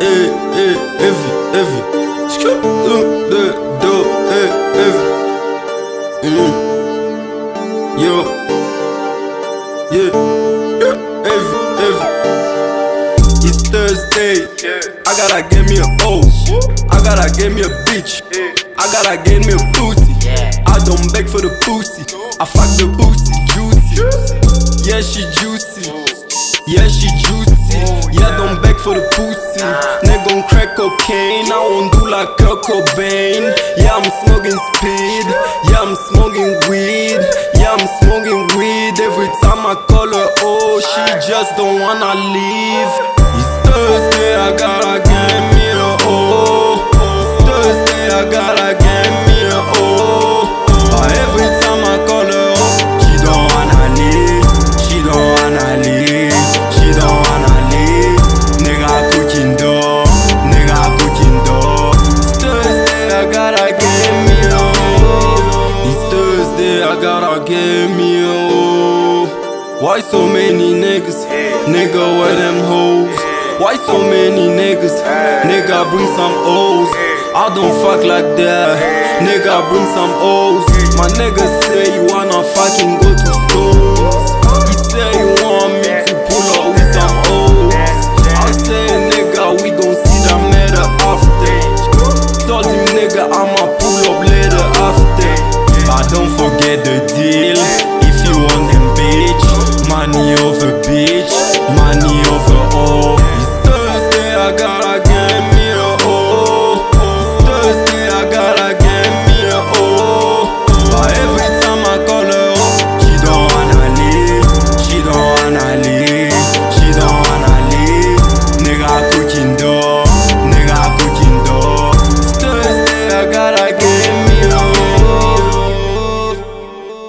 eh, eh, heavy, heavy. Scoop, do, do, do, eh, heavy. Mm. Yo, yeah, yeah, heavy, heavy. It's Thursday. I gotta get me a O. I gotta get me a bitch. I gotta get me a pussy. I don't beg for the pussy. I fuck the pussy juicy. Yeah, she juicy. Yeah, she juicy. Yeah, don't beg for the pussy. Nigga on crack cocaine. I won't do like Kurt Cobain. Yeah, I'm smoking speed. Yeah, I'm smoking weed. Yeah, I'm smoking weed. Every time I call her, oh, she just don't wanna leave. It's Thursday, I gotta I gotta get me oh. Why so many niggas? Nigga, where them hoes? Why so many niggas? Nigga, bring some O's. I don't fuck like that. Nigga, bring some O's. My nigga say you wanna fucking